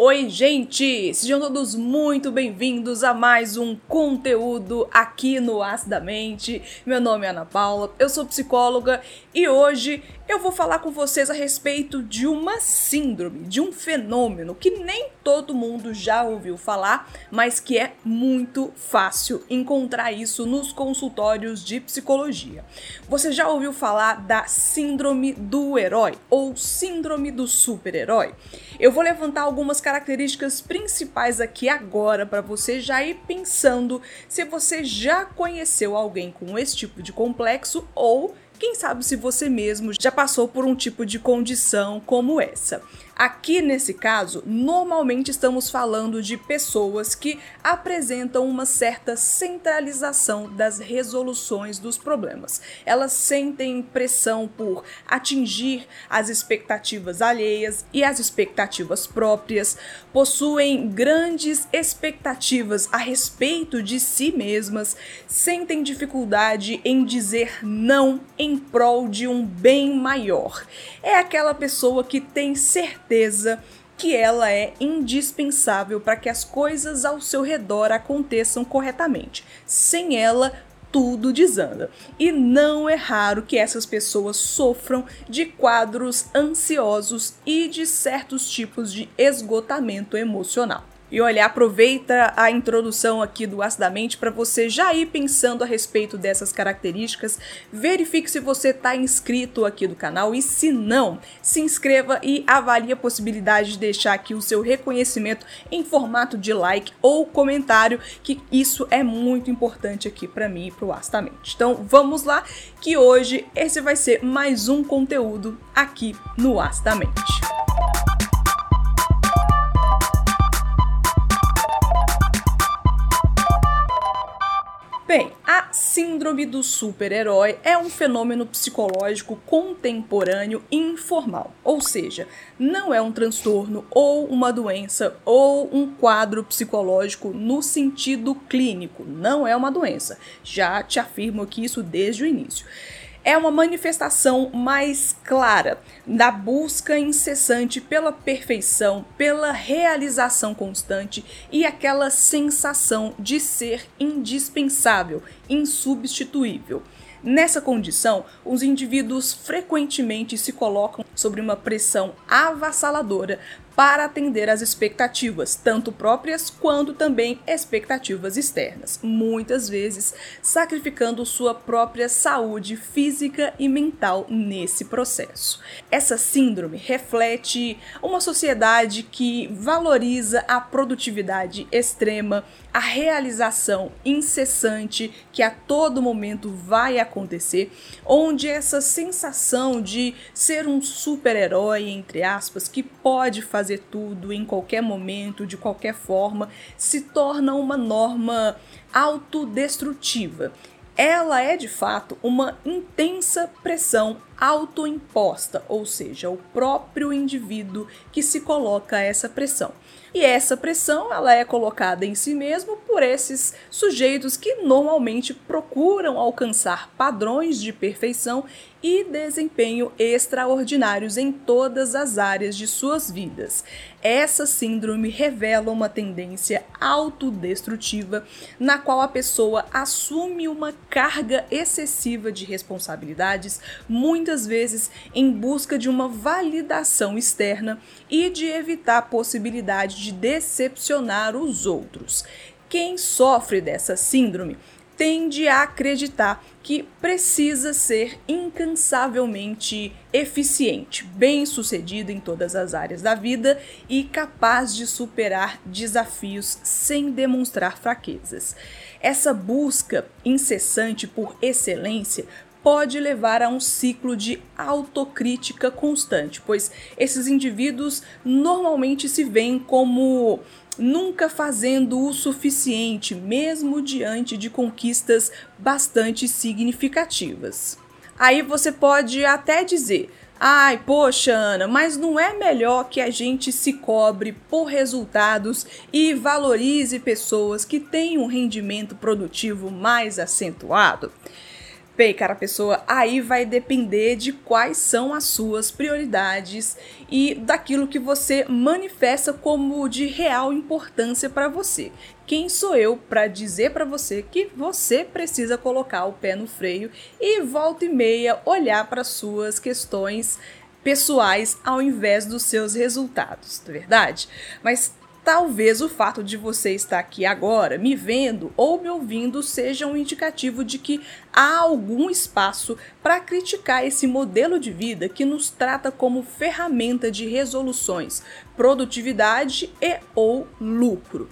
Oi, gente! Sejam todos muito bem-vindos a mais um conteúdo aqui no Acidamente. Meu nome é Ana Paula, eu sou psicóloga e hoje eu vou falar com vocês a respeito de uma síndrome, de um fenômeno que nem todo mundo já ouviu falar, mas que é muito fácil encontrar isso nos consultórios de psicologia. Você já ouviu falar da síndrome do herói ou síndrome do super-herói? Eu vou levantar algumas características principais aqui agora para você já ir pensando se você já conheceu alguém com esse tipo de complexo ou quem sabe se você mesmo já passou por um tipo de condição como essa. Aqui nesse caso, normalmente estamos falando de pessoas que apresentam uma certa centralização das resoluções dos problemas. Elas sentem pressão por atingir as expectativas alheias e as expectativas próprias, possuem grandes expectativas a respeito de si mesmas, sentem dificuldade em dizer não em prol de um bem maior. É aquela pessoa que tem certeza que ela é indispensável para que as coisas ao seu redor aconteçam corretamente. Sem ela, tudo desanda. E não é raro que essas pessoas sofram de quadros ansiosos e de certos tipos de esgotamento emocional. E olha, aproveita a introdução aqui do Acidamente para você já ir pensando a respeito dessas características. Verifique se você está inscrito aqui do canal e se não, se inscreva e avalie a possibilidade de deixar aqui o seu reconhecimento em formato de like ou comentário, que isso é muito importante aqui para mim e para o Acidamente. Então vamos lá, que hoje esse vai ser mais um conteúdo aqui no Acidamente. Síndrome do super-herói é um fenômeno psicológico contemporâneo informal, ou seja, não é um transtorno ou uma doença ou um quadro psicológico no sentido clínico, não é uma doença. Já te afirmo aqui isso desde o início é uma manifestação mais clara da busca incessante pela perfeição, pela realização constante e aquela sensação de ser indispensável, insubstituível. Nessa condição, os indivíduos frequentemente se colocam sobre uma pressão avassaladora para atender às expectativas, tanto próprias quanto também expectativas externas, muitas vezes sacrificando sua própria saúde física e mental nesse processo. Essa síndrome reflete uma sociedade que valoriza a produtividade extrema, a realização incessante que a todo momento vai acontecer, onde essa sensação de ser um super-herói, entre aspas, que pode fazer fazer tudo em qualquer momento, de qualquer forma, se torna uma norma autodestrutiva. Ela é de fato uma intensa pressão autoimposta, ou seja, o próprio indivíduo que se coloca essa pressão. E essa pressão ela é colocada em si mesmo por esses sujeitos que normalmente procuram alcançar padrões de perfeição e desempenho extraordinários em todas as áreas de suas vidas. Essa síndrome revela uma tendência autodestrutiva na qual a pessoa assume uma carga excessiva de responsabilidades, muitas vezes em busca de uma validação externa e de evitar a possibilidade de decepcionar os outros. Quem sofre dessa síndrome tende a acreditar que precisa ser incansavelmente eficiente, bem-sucedido em todas as áreas da vida e capaz de superar desafios sem demonstrar fraquezas. Essa busca incessante por excelência pode levar a um ciclo de autocrítica constante, pois esses indivíduos normalmente se veem como nunca fazendo o suficiente, mesmo diante de conquistas bastante significativas. Aí você pode até dizer: Ai, poxa, Ana, mas não é melhor que a gente se cobre por resultados e valorize pessoas que têm um rendimento produtivo mais acentuado? Bem, cara, pessoa, aí vai depender de quais são as suas prioridades e daquilo que você manifesta como de real importância para você. Quem sou eu para dizer para você que você precisa colocar o pé no freio e volta e meia olhar para suas questões pessoais ao invés dos seus resultados, não é verdade? Mas Talvez o fato de você estar aqui agora, me vendo ou me ouvindo, seja um indicativo de que há algum espaço para criticar esse modelo de vida que nos trata como ferramenta de resoluções, produtividade e ou lucro.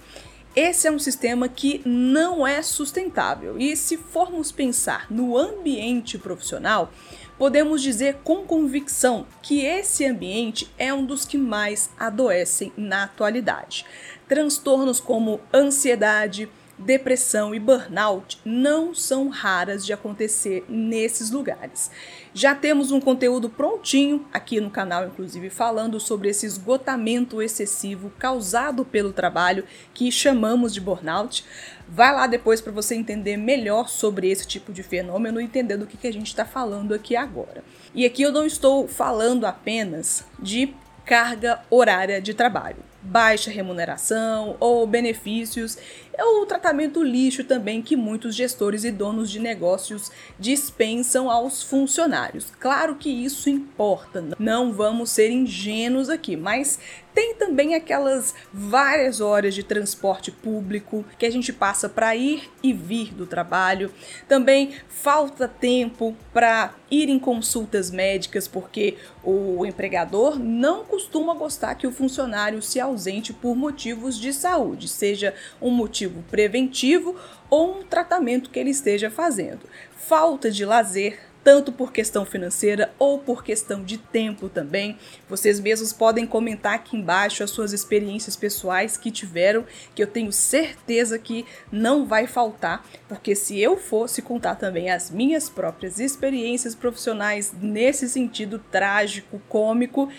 Esse é um sistema que não é sustentável. E se formos pensar no ambiente profissional, podemos dizer com convicção que esse ambiente é um dos que mais adoecem na atualidade. Transtornos como ansiedade, depressão e burnout não são raras de acontecer nesses lugares. Já temos um conteúdo prontinho aqui no canal, inclusive, falando sobre esse esgotamento excessivo causado pelo trabalho que chamamos de burnout. Vai lá depois para você entender melhor sobre esse tipo de fenômeno e entender do que, que a gente está falando aqui agora. E aqui eu não estou falando apenas de carga horária de trabalho baixa remuneração ou benefícios, é o tratamento lixo também que muitos gestores e donos de negócios dispensam aos funcionários. Claro que isso importa, não vamos ser ingênuos aqui, mas tem também aquelas várias horas de transporte público que a gente passa para ir e vir do trabalho. Também falta tempo para ir em consultas médicas, porque o empregador não costuma gostar que o funcionário se ausente por motivos de saúde, seja um motivo preventivo ou um tratamento que ele esteja fazendo. Falta de lazer, tanto por questão financeira ou por questão de tempo também. Vocês mesmos podem comentar aqui embaixo as suas experiências pessoais que tiveram, que eu tenho certeza que não vai faltar, porque se eu fosse contar também as minhas próprias experiências profissionais nesse sentido trágico, cômico,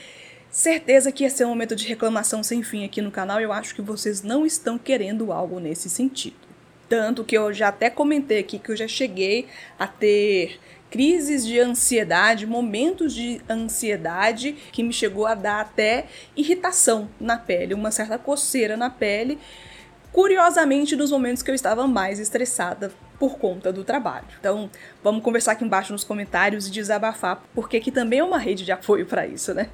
certeza que ia ser um momento de reclamação sem fim aqui no canal. Eu acho que vocês não estão querendo algo nesse sentido. Tanto que eu já até comentei aqui que eu já cheguei a ter crises de ansiedade, momentos de ansiedade que me chegou a dar até irritação na pele, uma certa coceira na pele. Curiosamente, nos momentos que eu estava mais estressada por conta do trabalho. Então, vamos conversar aqui embaixo nos comentários e desabafar, porque aqui também é uma rede de apoio para isso, né?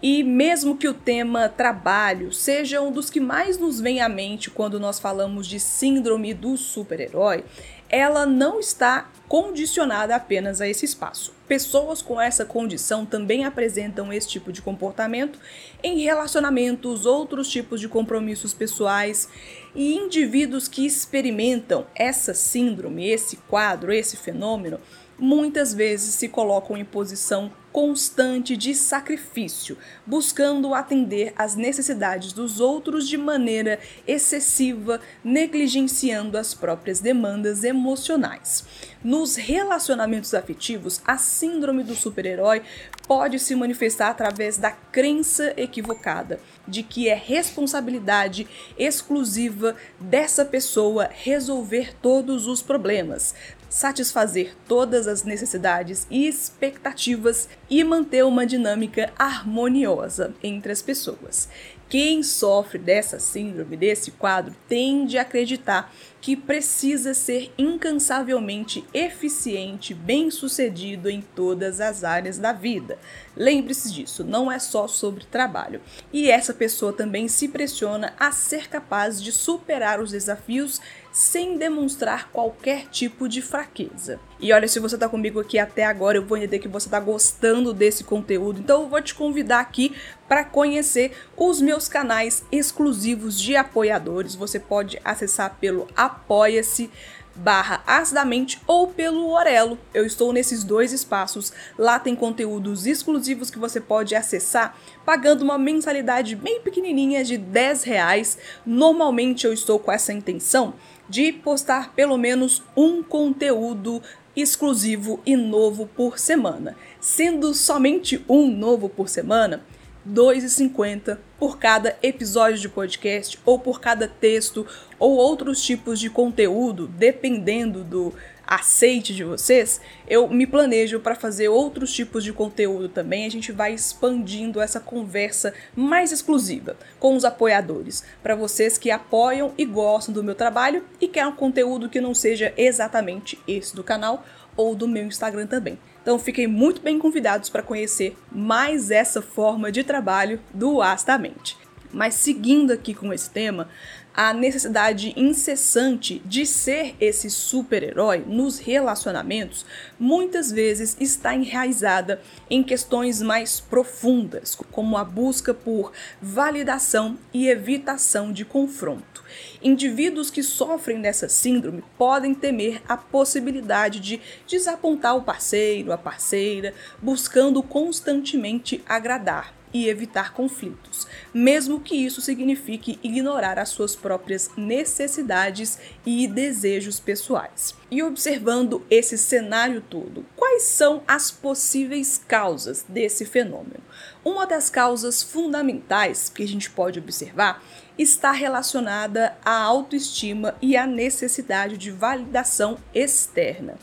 E mesmo que o tema trabalho seja um dos que mais nos vem à mente quando nós falamos de síndrome do super-herói, ela não está condicionada apenas a esse espaço. Pessoas com essa condição também apresentam esse tipo de comportamento em relacionamentos, outros tipos de compromissos pessoais e indivíduos que experimentam essa síndrome, esse quadro, esse fenômeno muitas vezes se colocam em posição constante de sacrifício, buscando atender às necessidades dos outros de maneira excessiva, negligenciando as próprias demandas emocionais. Nos relacionamentos afetivos, a síndrome do super-herói pode se manifestar através da crença equivocada de que é responsabilidade exclusiva dessa pessoa resolver todos os problemas, satisfazer todas as necessidades e expectativas e manter uma dinâmica harmoniosa entre as pessoas. Quem sofre dessa síndrome, desse quadro, tende a acreditar que precisa ser incansavelmente eficiente, bem-sucedido em todas as áreas da vida. Lembre-se disso, não é só sobre trabalho. E essa pessoa também se pressiona a ser capaz de superar os desafios sem demonstrar qualquer tipo de fraqueza. E olha, se você está comigo aqui até agora, eu vou entender que você está gostando desse conteúdo, então eu vou te convidar aqui para conhecer os meus canais exclusivos de apoiadores. Você pode acessar pelo apoia-se barra acidamente ou pelo Orelo. Eu estou nesses dois espaços. Lá tem conteúdos exclusivos que você pode acessar pagando uma mensalidade bem pequenininha de 10 reais. Normalmente eu estou com essa intenção de postar pelo menos um conteúdo exclusivo e novo por semana. Sendo somente um novo por semana, 2,50 por cada episódio de podcast, ou por cada texto, ou outros tipos de conteúdo, dependendo do aceite de vocês, eu me planejo para fazer outros tipos de conteúdo também. A gente vai expandindo essa conversa mais exclusiva com os apoiadores, para vocês que apoiam e gostam do meu trabalho e querem um conteúdo que não seja exatamente esse do canal ou do meu Instagram também. Então fiquem muito bem convidados para conhecer mais essa forma de trabalho do Astamente. Mas seguindo aqui com esse tema, a necessidade incessante de ser esse super-herói nos relacionamentos muitas vezes está enraizada em questões mais profundas, como a busca por validação e evitação de confronto. Indivíduos que sofrem dessa síndrome podem temer a possibilidade de desapontar o parceiro, a parceira, buscando constantemente agradar e evitar conflitos, mesmo que isso signifique ignorar as suas próprias necessidades e desejos pessoais. E observando esse cenário todo, quais são as possíveis causas desse fenômeno? Uma das causas fundamentais que a gente pode observar está relacionada à autoestima e à necessidade de validação externa.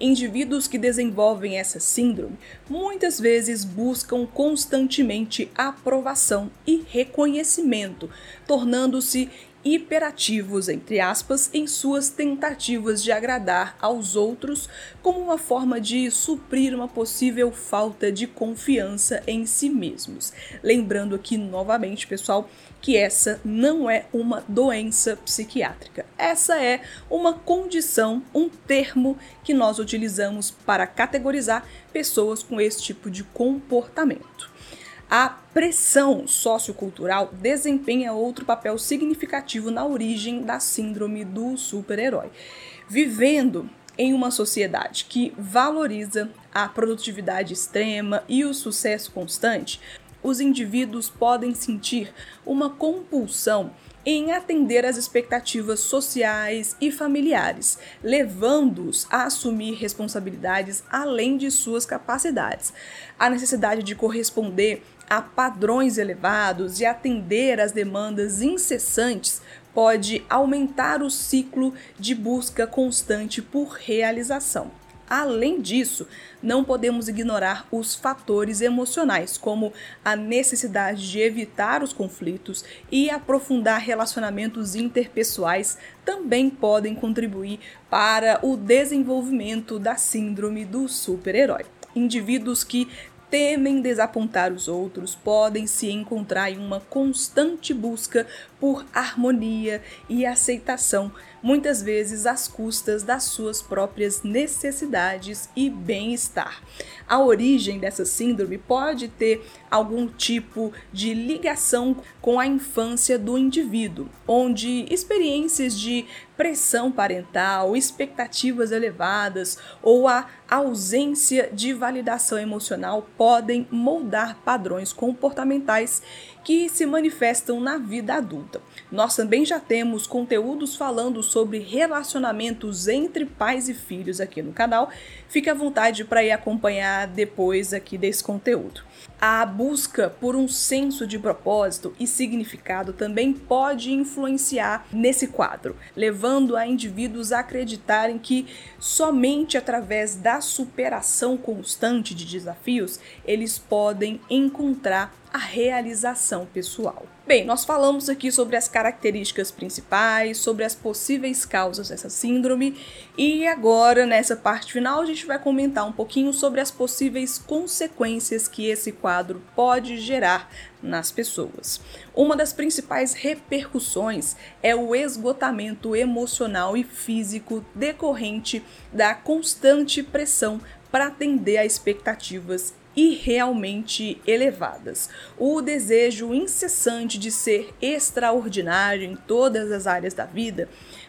Indivíduos que desenvolvem essa síndrome muitas vezes buscam constantemente aprovação e reconhecimento, tornando-se hiperativos, entre aspas, em suas tentativas de agradar aos outros como uma forma de suprir uma possível falta de confiança em si mesmos. Lembrando aqui novamente, pessoal, que essa não é uma doença psiquiátrica. Essa é uma condição, um termo que nós utilizamos para categorizar pessoas com esse tipo de comportamento. A pressão sociocultural desempenha outro papel significativo na origem da síndrome do super-herói. Vivendo em uma sociedade que valoriza a produtividade extrema e o sucesso constante, os indivíduos podem sentir uma compulsão em atender às expectativas sociais e familiares, levando-os a assumir responsabilidades além de suas capacidades. A necessidade de corresponder a padrões elevados e atender às demandas incessantes pode aumentar o ciclo de busca constante por realização. Além disso, não podemos ignorar os fatores emocionais, como a necessidade de evitar os conflitos e aprofundar relacionamentos interpessoais, também podem contribuir para o desenvolvimento da síndrome do super-herói. Indivíduos que temem desapontar os outros podem se encontrar em uma constante busca por harmonia e aceitação, muitas vezes às custas das suas próprias necessidades e bem-estar. A origem dessa síndrome pode ter algum tipo de ligação com a infância do indivíduo, onde experiências de pressão parental, expectativas elevadas ou a ausência de validação emocional podem moldar padrões comportamentais que se manifestam na vida adulta. Nós também já temos conteúdos falando sobre relacionamentos entre pais e filhos aqui no canal. Fique à vontade para ir acompanhar depois aqui desse conteúdo. A busca por um senso de propósito e significado também pode influenciar nesse quadro, levando a indivíduos a acreditarem que somente através da superação constante de desafios eles podem encontrar a realização pessoal. Bem, nós falamos aqui sobre as características principais, sobre as possíveis causas dessa síndrome, e agora, nessa parte final, a gente vai comentar um pouquinho sobre as possíveis consequências que esse quadro pode gerar nas pessoas. Uma das principais repercussões é o esgotamento emocional e físico decorrente da constante pressão para atender a expectativas e realmente elevadas. O desejo incessante de ser extraordinário em todas as áreas da vida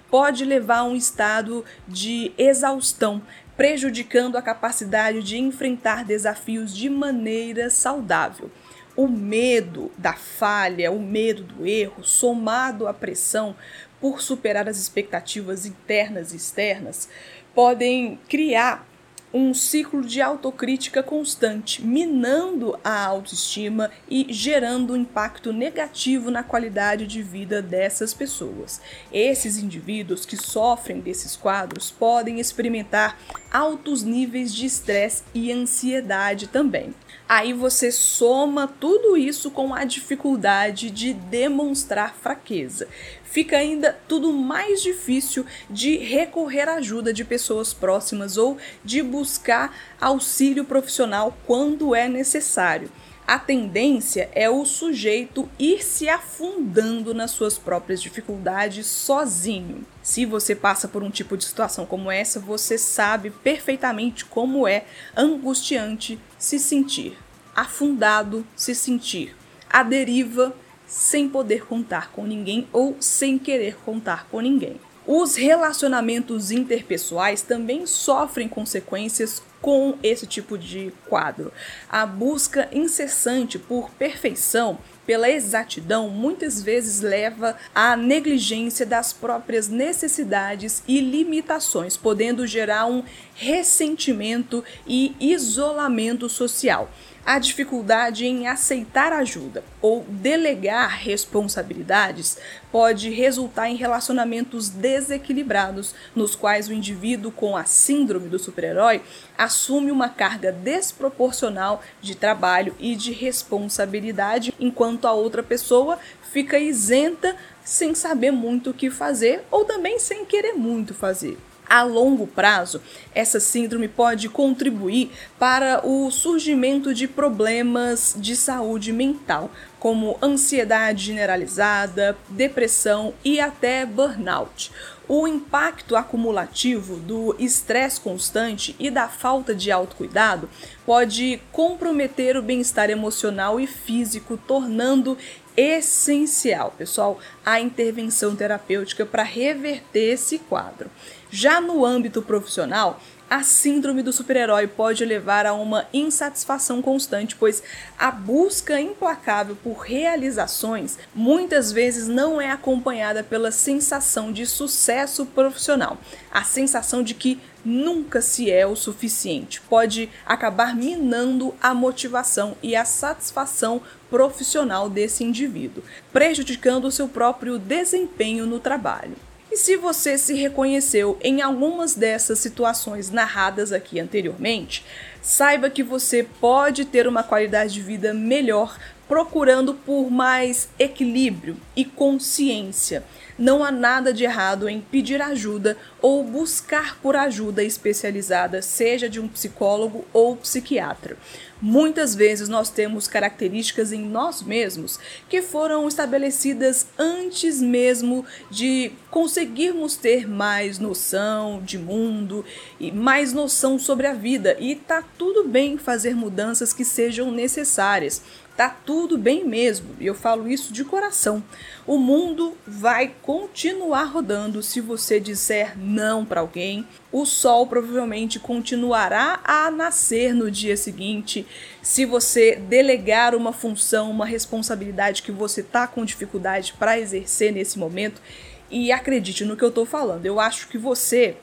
pode levar a um estado de exaustão, prejudicando a capacidade de enfrentar desafios de maneira saudável. O medo da falha, o medo do erro, somado à pressão por superar as expectativas internas e externas, podem criar um ciclo de autocrítica constante, minando a autoestima e gerando um impacto negativo na qualidade de vida dessas pessoas. Esses indivíduos que sofrem desses quadros podem experimentar altos níveis de estresse e ansiedade também. Aí você soma tudo isso com a dificuldade de demonstrar fraqueza. Fica ainda tudo mais difícil de recorrer à ajuda de pessoas próximas ou de buscar auxílio profissional quando é necessário a tendência é o sujeito ir se afundando nas suas próprias dificuldades sozinho. Se você passa por um tipo de situação como essa, você sabe perfeitamente como é angustiante se sentir, afundado se sentir, à deriva, sem poder contar com ninguém ou sem querer contar com ninguém. Os relacionamentos interpessoais também sofrem consequências com esse tipo de quadro. A busca incessante por perfeição, pela exatidão, muitas vezes leva à negligência das próprias necessidades e limitações, podendo gerar um ressentimento e isolamento social a dificuldade em aceitar ajuda ou delegar responsabilidades pode resultar em relacionamentos desequilibrados, nos quais o indivíduo com a síndrome do super-herói assume uma carga desproporcional de trabalho e de responsabilidade, enquanto a outra pessoa fica isenta sem saber muito o que fazer ou também sem querer muito fazer. A longo prazo, essa síndrome pode contribuir para o surgimento de problemas de saúde mental, como ansiedade generalizada, depressão e até burnout. O impacto acumulativo do estresse constante e da falta de autocuidado pode comprometer o bem-estar emocional e físico, tornando essencial, pessoal, a intervenção terapêutica para reverter esse quadro. Já no âmbito profissional, a síndrome do super-herói pode levar a uma insatisfação constante, pois a busca implacável por realizações muitas vezes não é acompanhada pela sensação de sucesso profissional, a sensação de que nunca se é o suficiente. Pode acabar minando a motivação e a satisfação profissional desse indivíduo, prejudicando o seu próprio desempenho no trabalho. E se você se reconheceu em algumas dessas situações narradas aqui anteriormente, saiba que você pode ter uma qualidade de vida melhor procurando por mais equilíbrio e consciência. Não há nada de errado em pedir ajuda ou buscar por ajuda especializada, seja de um psicólogo ou psiquiatra. Muitas vezes nós temos características em nós mesmos que foram estabelecidas antes mesmo de conseguirmos ter mais noção de mundo e mais noção sobre a vida. E tá tudo bem fazer mudanças que sejam necessárias. Tá tudo bem mesmo, e eu falo isso de coração. O mundo vai continuar rodando se você disser não para alguém. O sol provavelmente continuará a nascer no dia seguinte se você delegar uma função, uma responsabilidade que você tá com dificuldade para exercer nesse momento. E acredite no que eu tô falando. Eu acho que você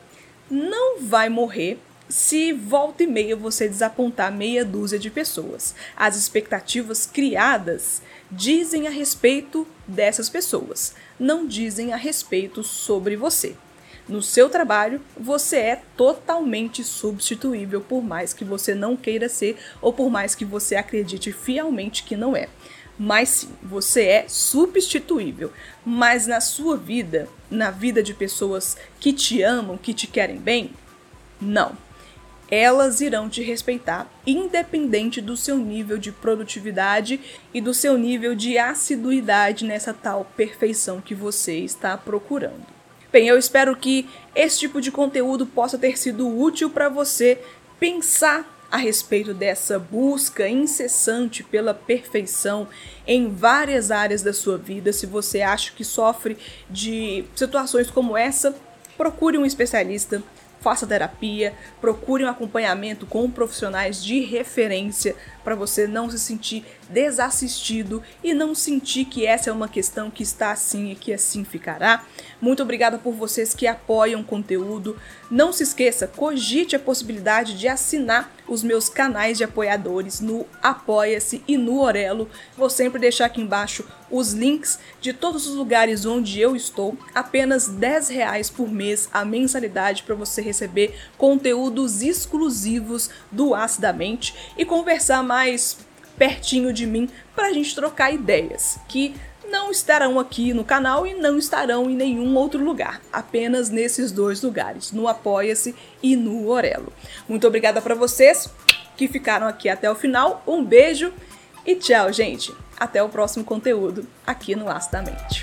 não vai morrer se volta e meia você desapontar meia dúzia de pessoas. As expectativas criadas dizem a respeito dessas pessoas, não dizem a respeito sobre você. No seu trabalho, você é totalmente substituível, por mais que você não queira ser ou por mais que você acredite fielmente que não é. Mas sim, você é substituível. Mas na sua vida, na vida de pessoas que te amam, que te querem bem, não elas irão te respeitar, independente do seu nível de produtividade e do seu nível de assiduidade nessa tal perfeição que você está procurando. Bem, eu espero que esse tipo de conteúdo possa ter sido útil para você pensar a respeito dessa busca incessante pela perfeição em várias áreas da sua vida. Se você acha que sofre de situações como essa, procure um especialista, faça terapia, procure um acompanhamento com profissionais de referência para você não se sentir desassistido e não sentir que essa é uma questão que está assim e que assim ficará. Muito obrigada por vocês que apoiam o conteúdo. Não se esqueça, cogite a possibilidade de assinar os meus canais de apoiadores no Apoia-se e no Orelo. Vou sempre deixar aqui embaixo os links de todos os lugares onde eu estou. Apenas 10 reais por mês a mensalidade para você receber conteúdos exclusivos do Acidamente e conversar mais pertinho de mim para a gente trocar ideias, que não estarão aqui no canal e não estarão em nenhum outro lugar, apenas nesses dois lugares, no Apoia-se e no Orelo. Muito obrigada para vocês que ficaram aqui até o final. Um beijo e tchau, gente. Até o próximo conteúdo aqui no Acidamente.